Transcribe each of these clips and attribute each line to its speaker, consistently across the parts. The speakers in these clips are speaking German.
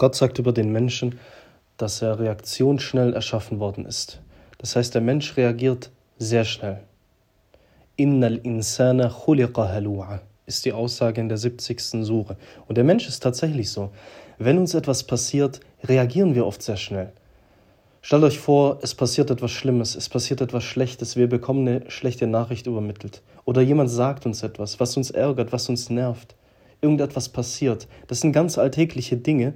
Speaker 1: Gott sagt über den Menschen, dass er reaktionsschnell erschaffen worden ist. Das heißt, der Mensch reagiert sehr schnell. Innal insana khuliqa halu'a ist die Aussage in der 70. Sure. Und der Mensch ist tatsächlich so. Wenn uns etwas passiert, reagieren wir oft sehr schnell. Stellt euch vor, es passiert etwas Schlimmes, es passiert etwas Schlechtes, wir bekommen eine schlechte Nachricht übermittelt. Oder jemand sagt uns etwas, was uns ärgert, was uns nervt. Irgendetwas passiert. Das sind ganz alltägliche Dinge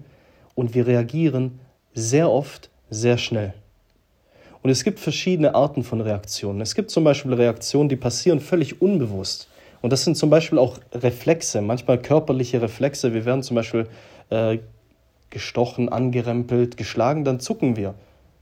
Speaker 1: und wir reagieren sehr oft sehr schnell. Und es gibt verschiedene Arten von Reaktionen. Es gibt zum Beispiel Reaktionen, die passieren völlig unbewusst. Und das sind zum Beispiel auch Reflexe, manchmal körperliche Reflexe. Wir werden zum Beispiel äh, gestochen, angerempelt, geschlagen, dann zucken wir.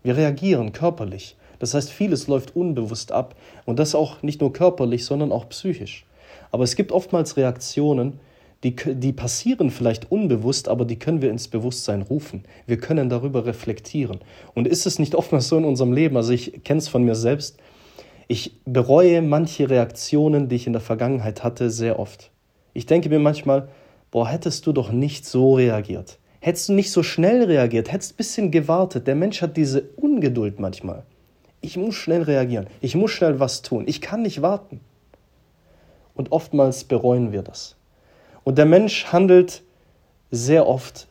Speaker 1: Wir reagieren körperlich. Das heißt, vieles läuft unbewusst ab. Und das auch nicht nur körperlich, sondern auch psychisch. Aber es gibt oftmals Reaktionen, die, die passieren vielleicht unbewusst, aber die können wir ins Bewusstsein rufen. Wir können darüber reflektieren. Und ist es nicht oftmals so in unserem Leben, also ich kenne es von mir selbst, ich bereue manche Reaktionen, die ich in der Vergangenheit hatte, sehr oft. Ich denke mir manchmal, boah, hättest du doch nicht so reagiert. Hättest du nicht so schnell reagiert, hättest ein bisschen gewartet. Der Mensch hat diese Ungeduld manchmal. Ich muss schnell reagieren. Ich muss schnell was tun. Ich kann nicht warten. Und oftmals bereuen wir das. Und der Mensch handelt sehr oft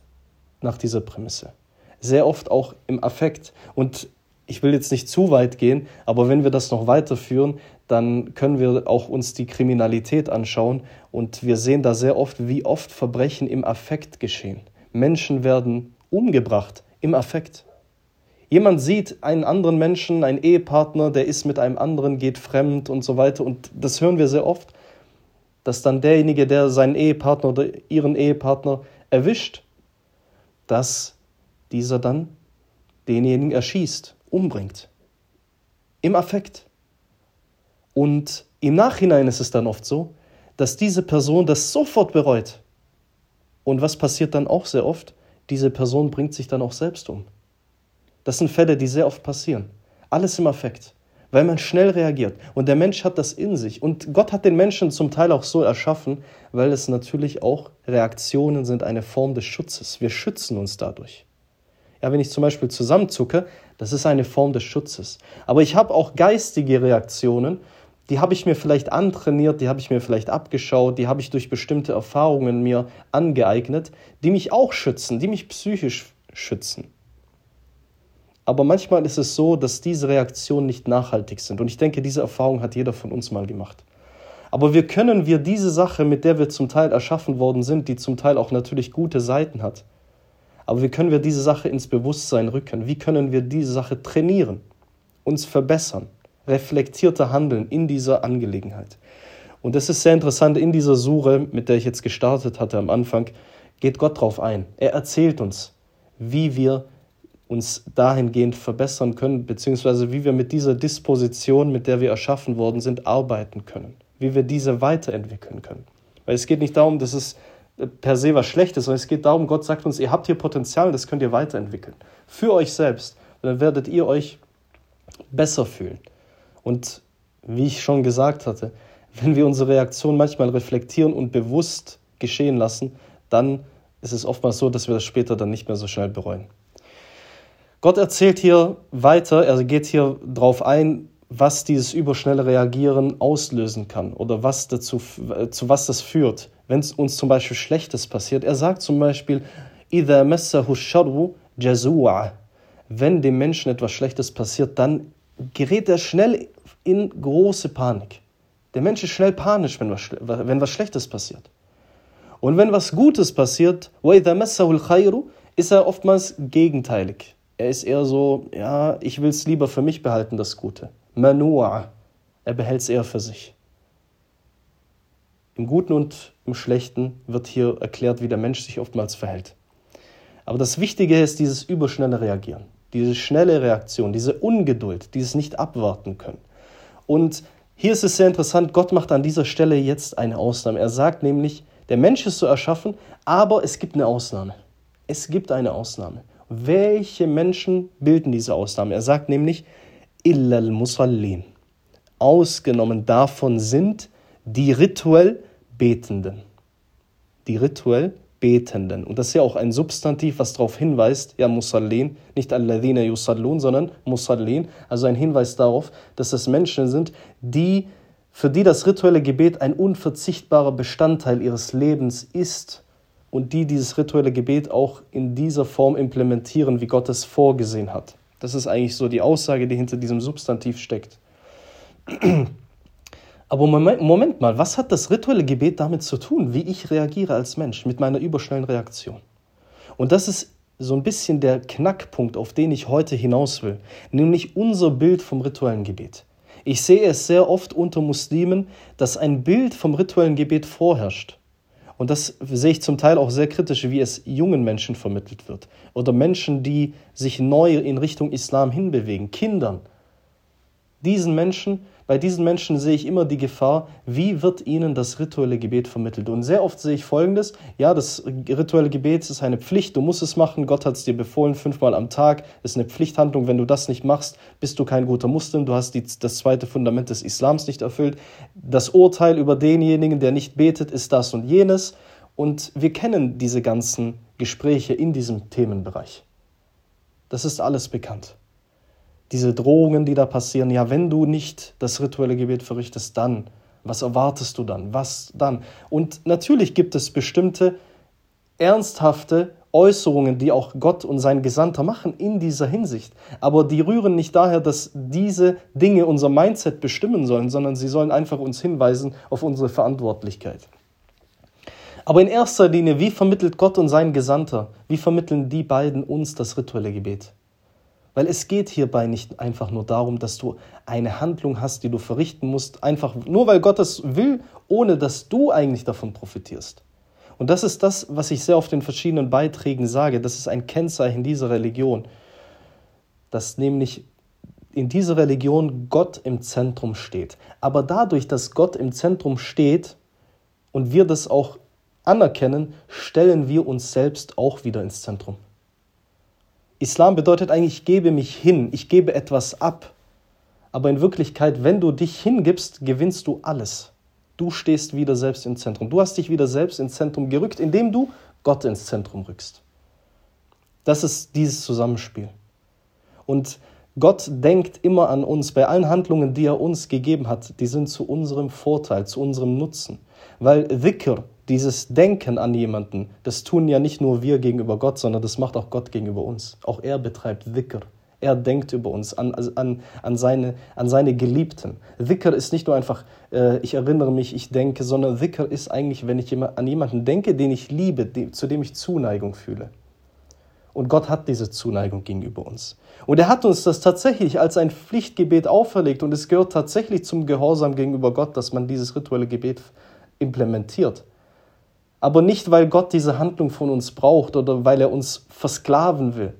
Speaker 1: nach dieser Prämisse. Sehr oft auch im Affekt. Und ich will jetzt nicht zu weit gehen, aber wenn wir das noch weiterführen, dann können wir auch uns die Kriminalität anschauen und wir sehen da sehr oft, wie oft Verbrechen im Affekt geschehen. Menschen werden umgebracht im Affekt. Jemand sieht einen anderen Menschen, einen Ehepartner, der ist mit einem anderen, geht fremd und so weiter. Und das hören wir sehr oft, dass dann derjenige, der seinen Ehepartner oder ihren Ehepartner erwischt, dass dieser dann denjenigen erschießt, umbringt. Im Affekt. Und im Nachhinein ist es dann oft so, dass diese Person das sofort bereut. Und was passiert dann auch sehr oft? Diese Person bringt sich dann auch selbst um. Das sind Fälle, die sehr oft passieren. Alles im Affekt, weil man schnell reagiert. Und der Mensch hat das in sich. Und Gott hat den Menschen zum Teil auch so erschaffen, weil es natürlich auch Reaktionen sind, eine Form des Schutzes. Wir schützen uns dadurch. Ja, wenn ich zum Beispiel zusammenzucke, das ist eine Form des Schutzes. Aber ich habe auch geistige Reaktionen, die habe ich mir vielleicht antrainiert, die habe ich mir vielleicht abgeschaut, die habe ich durch bestimmte Erfahrungen mir angeeignet, die mich auch schützen, die mich psychisch schützen. Aber manchmal ist es so, dass diese Reaktionen nicht nachhaltig sind. Und ich denke, diese Erfahrung hat jeder von uns mal gemacht. Aber wie können wir diese Sache, mit der wir zum Teil erschaffen worden sind, die zum Teil auch natürlich gute Seiten hat, aber wie können wir diese Sache ins Bewusstsein rücken? Wie können wir diese Sache trainieren, uns verbessern? reflektierter Handeln in dieser Angelegenheit. Und das ist sehr interessant, in dieser Sure, mit der ich jetzt gestartet hatte am Anfang, geht Gott darauf ein. Er erzählt uns, wie wir uns dahingehend verbessern können, beziehungsweise wie wir mit dieser Disposition, mit der wir erschaffen worden sind, arbeiten können, wie wir diese weiterentwickeln können. Weil es geht nicht darum, dass es per se was Schlechtes, sondern es geht darum, Gott sagt uns, ihr habt hier Potenzial, das könnt ihr weiterentwickeln. Für euch selbst. Dann werdet ihr euch besser fühlen. Und wie ich schon gesagt hatte, wenn wir unsere Reaktion manchmal reflektieren und bewusst geschehen lassen, dann ist es oftmals so, dass wir das später dann nicht mehr so schnell bereuen. Gott erzählt hier weiter, er geht hier darauf ein, was dieses überschnelle Reagieren auslösen kann oder was dazu, zu was das führt, wenn es uns zum Beispiel Schlechtes passiert. Er sagt zum Beispiel, wenn dem Menschen etwas Schlechtes passiert, dann gerät er schnell in große Panik. Der Mensch ist schnell panisch, wenn was, wenn was Schlechtes passiert. Und wenn was Gutes passiert, ist er oftmals gegenteilig. Er ist eher so, ja, ich will es lieber für mich behalten, das Gute. Manua. Er behält es eher für sich. Im Guten und im Schlechten wird hier erklärt, wie der Mensch sich oftmals verhält. Aber das Wichtige ist dieses überschnelle Reagieren diese schnelle Reaktion, diese Ungeduld, dieses nicht abwarten können. Und hier ist es sehr interessant, Gott macht an dieser Stelle jetzt eine Ausnahme. Er sagt nämlich, der Mensch ist so erschaffen, aber es gibt eine Ausnahme. Es gibt eine Ausnahme. Welche Menschen bilden diese Ausnahme? Er sagt nämlich, illal musallin. Ausgenommen davon sind die rituell Betenden. Die rituell Betenden. Und das ist ja auch ein Substantiv, was darauf hinweist, ja, Musallin, nicht Alladhina Yusallun, sondern Musallin, also ein Hinweis darauf, dass es Menschen sind, die, für die das rituelle Gebet ein unverzichtbarer Bestandteil ihres Lebens ist und die dieses rituelle Gebet auch in dieser Form implementieren, wie Gott es vorgesehen hat. Das ist eigentlich so die Aussage, die hinter diesem Substantiv steckt. Aber Moment, mal, was hat das rituelle Gebet damit zu tun, wie ich reagiere als Mensch mit meiner überschnellen Reaktion? Und das ist so ein bisschen der Knackpunkt, auf den ich heute hinaus will, nämlich unser Bild vom rituellen Gebet. Ich sehe es sehr oft unter Muslimen, dass ein Bild vom rituellen Gebet vorherrscht. Und das sehe ich zum Teil auch sehr kritisch, wie es jungen Menschen vermittelt wird. Oder Menschen, die sich neu in Richtung Islam hinbewegen, Kindern. Diesen Menschen bei diesen Menschen sehe ich immer die Gefahr, wie wird ihnen das rituelle Gebet vermittelt. Und sehr oft sehe ich Folgendes, ja, das rituelle Gebet ist eine Pflicht, du musst es machen, Gott hat es dir befohlen, fünfmal am Tag, ist eine Pflichthandlung, wenn du das nicht machst, bist du kein guter Muslim, du hast die, das zweite Fundament des Islams nicht erfüllt. Das Urteil über denjenigen, der nicht betet, ist das und jenes. Und wir kennen diese ganzen Gespräche in diesem Themenbereich. Das ist alles bekannt diese Drohungen, die da passieren, ja, wenn du nicht das rituelle Gebet verrichtest, dann, was erwartest du dann? Was dann? Und natürlich gibt es bestimmte ernsthafte Äußerungen, die auch Gott und sein Gesandter machen in dieser Hinsicht. Aber die rühren nicht daher, dass diese Dinge unser Mindset bestimmen sollen, sondern sie sollen einfach uns hinweisen auf unsere Verantwortlichkeit. Aber in erster Linie, wie vermittelt Gott und sein Gesandter, wie vermitteln die beiden uns das rituelle Gebet? Weil es geht hierbei nicht einfach nur darum, dass du eine Handlung hast, die du verrichten musst, einfach nur weil Gott es will, ohne dass du eigentlich davon profitierst. Und das ist das, was ich sehr oft in verschiedenen Beiträgen sage. Das ist ein Kennzeichen dieser Religion, dass nämlich in dieser Religion Gott im Zentrum steht. Aber dadurch, dass Gott im Zentrum steht und wir das auch anerkennen, stellen wir uns selbst auch wieder ins Zentrum. Islam bedeutet eigentlich, ich gebe mich hin, ich gebe etwas ab. Aber in Wirklichkeit, wenn du dich hingibst, gewinnst du alles. Du stehst wieder selbst im Zentrum. Du hast dich wieder selbst ins Zentrum gerückt, indem du Gott ins Zentrum rückst. Das ist dieses Zusammenspiel. Und Gott denkt immer an uns. Bei allen Handlungen, die er uns gegeben hat, die sind zu unserem Vorteil, zu unserem Nutzen. Weil Dhikr, dieses Denken an jemanden, das tun ja nicht nur wir gegenüber Gott, sondern das macht auch Gott gegenüber uns. Auch er betreibt Dhikr. Er denkt über uns, an, an, an, seine, an seine Geliebten. Dhikr ist nicht nur einfach, äh, ich erinnere mich, ich denke, sondern Dhikr ist eigentlich, wenn ich an jemanden denke, den ich liebe, die, zu dem ich Zuneigung fühle. Und Gott hat diese Zuneigung gegenüber uns. Und er hat uns das tatsächlich als ein Pflichtgebet auferlegt und es gehört tatsächlich zum Gehorsam gegenüber Gott, dass man dieses rituelle Gebet implementiert. Aber nicht, weil Gott diese Handlung von uns braucht oder weil er uns versklaven will,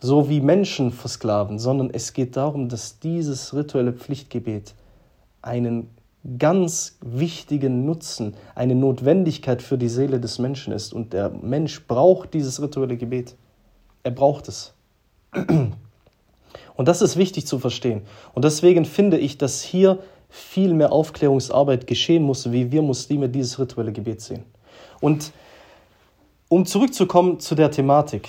Speaker 1: so wie Menschen versklaven, sondern es geht darum, dass dieses rituelle Pflichtgebet einen ganz wichtigen Nutzen, eine Notwendigkeit für die Seele des Menschen ist. Und der Mensch braucht dieses rituelle Gebet. Er braucht es. Und das ist wichtig zu verstehen. Und deswegen finde ich, dass hier viel mehr Aufklärungsarbeit geschehen muss, wie wir Muslime dieses rituelle Gebet sehen. Und um zurückzukommen zu der Thematik,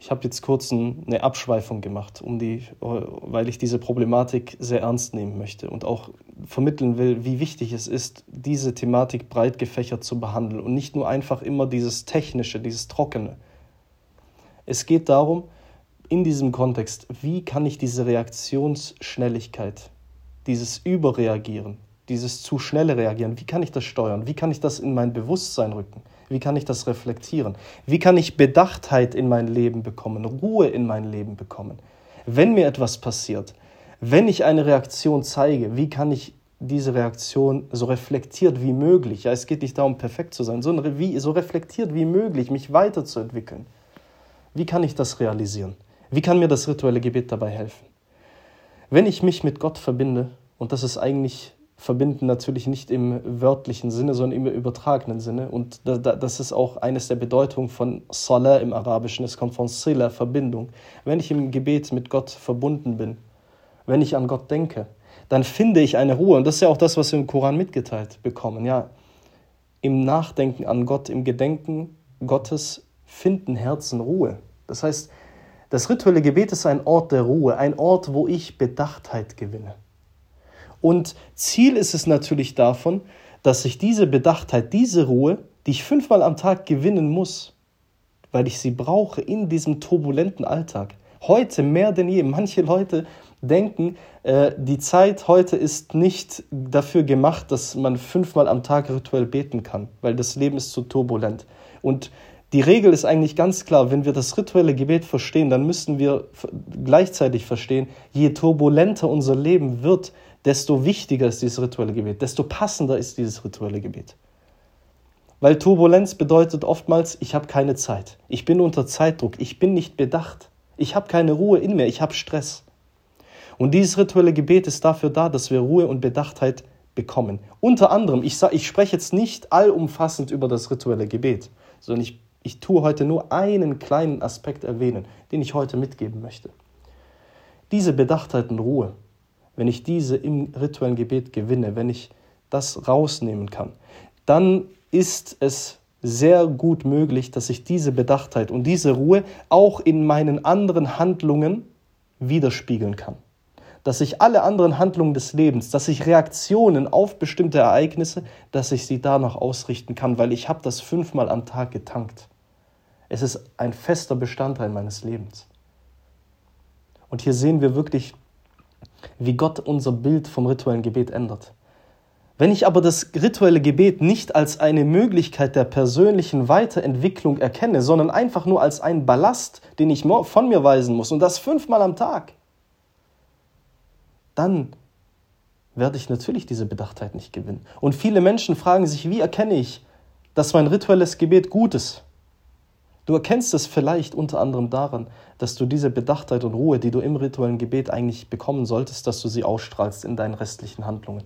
Speaker 1: ich habe jetzt kurz eine Abschweifung gemacht, um die, weil ich diese Problematik sehr ernst nehmen möchte und auch vermitteln will, wie wichtig es ist, diese Thematik breit gefächert zu behandeln und nicht nur einfach immer dieses Technische, dieses Trockene. Es geht darum, in diesem Kontext, wie kann ich diese Reaktionsschnelligkeit dieses Überreagieren, dieses zu schnelle Reagieren, wie kann ich das steuern? Wie kann ich das in mein Bewusstsein rücken? Wie kann ich das reflektieren? Wie kann ich Bedachtheit in mein Leben bekommen, Ruhe in mein Leben bekommen? Wenn mir etwas passiert, wenn ich eine Reaktion zeige, wie kann ich diese Reaktion so reflektiert wie möglich, ja, es geht nicht darum, perfekt zu sein, sondern wie, so reflektiert wie möglich, mich weiterzuentwickeln. Wie kann ich das realisieren? Wie kann mir das rituelle Gebet dabei helfen? Wenn ich mich mit Gott verbinde, und das ist eigentlich verbinden natürlich nicht im wörtlichen Sinne, sondern im übertragenen Sinne. Und das ist auch eines der Bedeutungen von Salah im Arabischen. Es kommt von Sila, Verbindung. Wenn ich im Gebet mit Gott verbunden bin, wenn ich an Gott denke, dann finde ich eine Ruhe. Und das ist ja auch das, was wir im Koran mitgeteilt bekommen. Ja, im Nachdenken an Gott, im Gedenken Gottes finden Herzen Ruhe. Das heißt, das rituelle Gebet ist ein Ort der Ruhe, ein Ort, wo ich Bedachtheit gewinne. Und Ziel ist es natürlich davon, dass ich diese Bedachtheit, diese Ruhe, die ich fünfmal am Tag gewinnen muss, weil ich sie brauche in diesem turbulenten Alltag. Heute mehr denn je. Manche Leute denken, äh, die Zeit heute ist nicht dafür gemacht, dass man fünfmal am Tag rituell beten kann, weil das Leben ist zu turbulent. Und die Regel ist eigentlich ganz klar, wenn wir das rituelle Gebet verstehen, dann müssen wir gleichzeitig verstehen, je turbulenter unser Leben wird, desto wichtiger ist dieses rituelle Gebet, desto passender ist dieses rituelle Gebet. Weil Turbulenz bedeutet oftmals, ich habe keine Zeit, ich bin unter Zeitdruck, ich bin nicht bedacht, ich habe keine Ruhe in mir, ich habe Stress. Und dieses rituelle Gebet ist dafür da, dass wir Ruhe und Bedachtheit bekommen. Unter anderem, ich, ich spreche jetzt nicht allumfassend über das rituelle Gebet, sondern ich, ich tue heute nur einen kleinen Aspekt erwähnen, den ich heute mitgeben möchte. Diese Bedachtheit und Ruhe, wenn ich diese im rituellen Gebet gewinne, wenn ich das rausnehmen kann, dann ist es sehr gut möglich, dass ich diese Bedachtheit und diese Ruhe auch in meinen anderen Handlungen widerspiegeln kann. Dass ich alle anderen Handlungen des Lebens, dass ich Reaktionen auf bestimmte Ereignisse, dass ich sie danach ausrichten kann, weil ich habe das fünfmal am Tag getankt. Es ist ein fester Bestandteil meines Lebens. Und hier sehen wir wirklich wie Gott unser Bild vom rituellen Gebet ändert. Wenn ich aber das rituelle Gebet nicht als eine Möglichkeit der persönlichen Weiterentwicklung erkenne, sondern einfach nur als einen Ballast, den ich von mir weisen muss und das fünfmal am Tag, dann werde ich natürlich diese Bedachtheit nicht gewinnen. Und viele Menschen fragen sich, wie erkenne ich, dass mein rituelles Gebet gut ist? Du erkennst es vielleicht unter anderem daran, dass du diese Bedachtheit und Ruhe, die du im rituellen Gebet eigentlich bekommen solltest, dass du sie ausstrahlst in deinen restlichen Handlungen.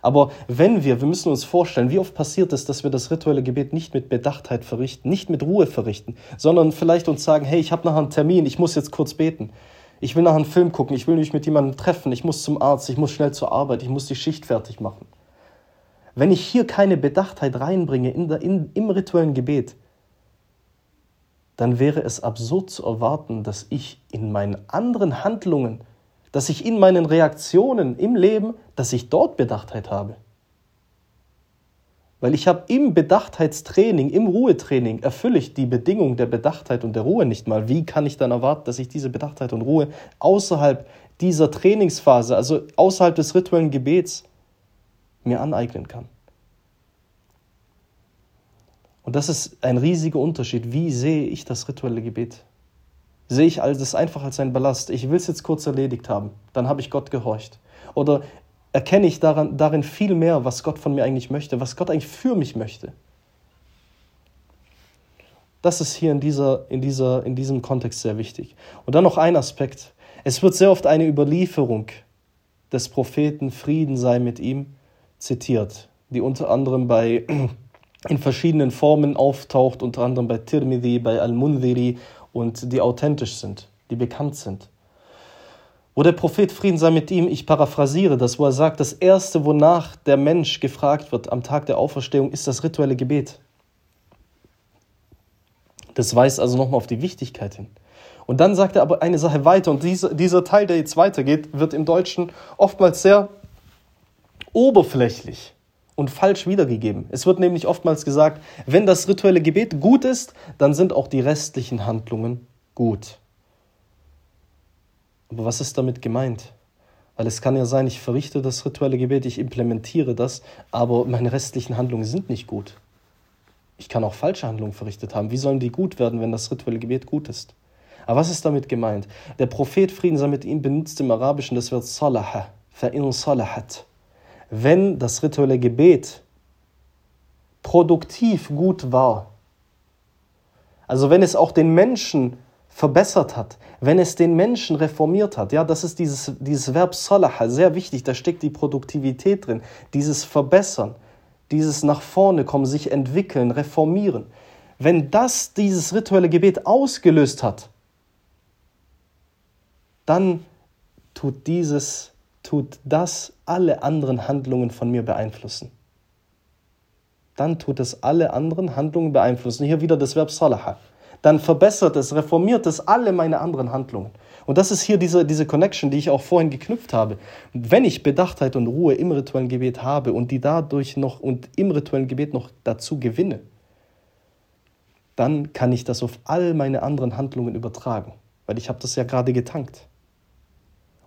Speaker 1: Aber wenn wir, wir müssen uns vorstellen, wie oft passiert es, dass wir das rituelle Gebet nicht mit Bedachtheit verrichten, nicht mit Ruhe verrichten, sondern vielleicht uns sagen, hey, ich habe nachher einen Termin, ich muss jetzt kurz beten. Ich will nachher einen Film gucken, ich will mich mit jemandem treffen, ich muss zum Arzt, ich muss schnell zur Arbeit, ich muss die Schicht fertig machen. Wenn ich hier keine Bedachtheit reinbringe in der, in, im rituellen Gebet, dann wäre es absurd zu erwarten, dass ich in meinen anderen Handlungen, dass ich in meinen Reaktionen im Leben, dass ich dort Bedachtheit habe. Weil ich habe im Bedachtheitstraining, im Ruhetraining, erfülle ich die Bedingung der Bedachtheit und der Ruhe nicht mal. Wie kann ich dann erwarten, dass ich diese Bedachtheit und Ruhe außerhalb dieser Trainingsphase, also außerhalb des rituellen Gebets, mir aneignen kann? Und das ist ein riesiger Unterschied. Wie sehe ich das rituelle Gebet? Sehe ich das einfach als ein Ballast? Ich will es jetzt kurz erledigt haben, dann habe ich Gott gehorcht. Oder erkenne ich daran, darin viel mehr, was Gott von mir eigentlich möchte, was Gott eigentlich für mich möchte? Das ist hier in, dieser, in, dieser, in diesem Kontext sehr wichtig. Und dann noch ein Aspekt. Es wird sehr oft eine Überlieferung des Propheten Frieden sei mit ihm zitiert, die unter anderem bei in verschiedenen Formen auftaucht, unter anderem bei Tirmidhi, bei Al-Mundhiri und die authentisch sind, die bekannt sind. Wo der Prophet Frieden sei mit ihm, ich paraphrasiere das, wo er sagt, das Erste, wonach der Mensch gefragt wird am Tag der Auferstehung, ist das rituelle Gebet. Das weist also nochmal auf die Wichtigkeit hin. Und dann sagt er aber eine Sache weiter, und dieser, dieser Teil, der jetzt weitergeht, wird im Deutschen oftmals sehr oberflächlich und falsch wiedergegeben. Es wird nämlich oftmals gesagt, wenn das rituelle Gebet gut ist, dann sind auch die restlichen Handlungen gut. Aber was ist damit gemeint? Weil es kann ja sein, ich verrichte das rituelle Gebet, ich implementiere das, aber meine restlichen Handlungen sind nicht gut. Ich kann auch falsche Handlungen verrichtet haben. Wie sollen die gut werden, wenn das rituelle Gebet gut ist? Aber was ist damit gemeint? Der Prophet Frieden sei mit ihm benutzt im Arabischen das Wort Salaha, fa'in salahat wenn das rituelle Gebet produktiv gut war, also wenn es auch den Menschen verbessert hat, wenn es den Menschen reformiert hat, ja, das ist dieses, dieses Verb Salaha, sehr wichtig, da steckt die Produktivität drin, dieses Verbessern, dieses nach vorne kommen, sich entwickeln, reformieren. Wenn das dieses rituelle Gebet ausgelöst hat, dann tut dieses tut das alle anderen Handlungen von mir beeinflussen. dann tut es alle anderen Handlungen beeinflussen. Hier wieder das Verb salaha. Dann verbessert es, reformiert es alle meine anderen Handlungen. Und das ist hier diese, diese Connection, die ich auch vorhin geknüpft habe. Wenn ich Bedachtheit und Ruhe im rituellen Gebet habe und die dadurch noch und im rituellen Gebet noch dazu gewinne, dann kann ich das auf all meine anderen Handlungen übertragen, weil ich habe das ja gerade getankt.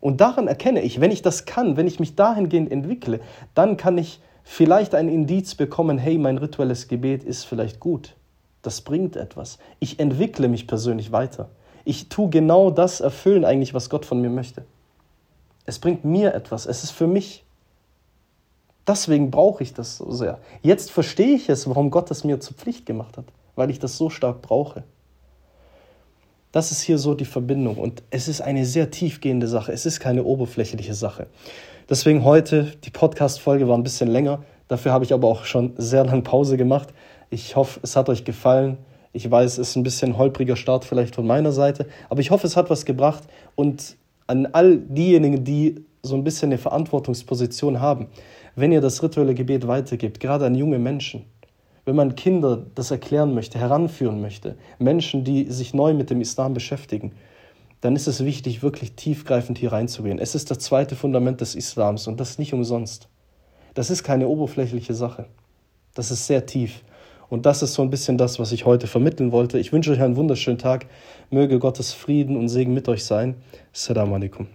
Speaker 1: Und daran erkenne ich, wenn ich das kann, wenn ich mich dahingehend entwickle, dann kann ich vielleicht ein Indiz bekommen, hey, mein rituelles Gebet ist vielleicht gut. Das bringt etwas. Ich entwickle mich persönlich weiter. Ich tue genau das erfüllen eigentlich, was Gott von mir möchte. Es bringt mir etwas. Es ist für mich. Deswegen brauche ich das so sehr. Jetzt verstehe ich es, warum Gott es mir zur Pflicht gemacht hat, weil ich das so stark brauche. Das ist hier so die Verbindung und es ist eine sehr tiefgehende Sache. Es ist keine oberflächliche Sache. Deswegen heute, die Podcast-Folge war ein bisschen länger. Dafür habe ich aber auch schon sehr lange Pause gemacht. Ich hoffe, es hat euch gefallen. Ich weiß, es ist ein bisschen holpriger Start vielleicht von meiner Seite, aber ich hoffe, es hat was gebracht und an all diejenigen, die so ein bisschen eine Verantwortungsposition haben, wenn ihr das rituelle Gebet weitergibt, gerade an junge Menschen, wenn man Kinder das erklären möchte, heranführen möchte, Menschen, die sich neu mit dem Islam beschäftigen, dann ist es wichtig, wirklich tiefgreifend hier reinzugehen. Es ist das zweite Fundament des Islams und das nicht umsonst. Das ist keine oberflächliche Sache. Das ist sehr tief. Und das ist so ein bisschen das, was ich heute vermitteln wollte. Ich wünsche euch einen wunderschönen Tag. Möge Gottes Frieden und Segen mit euch sein. Assalamu alaikum.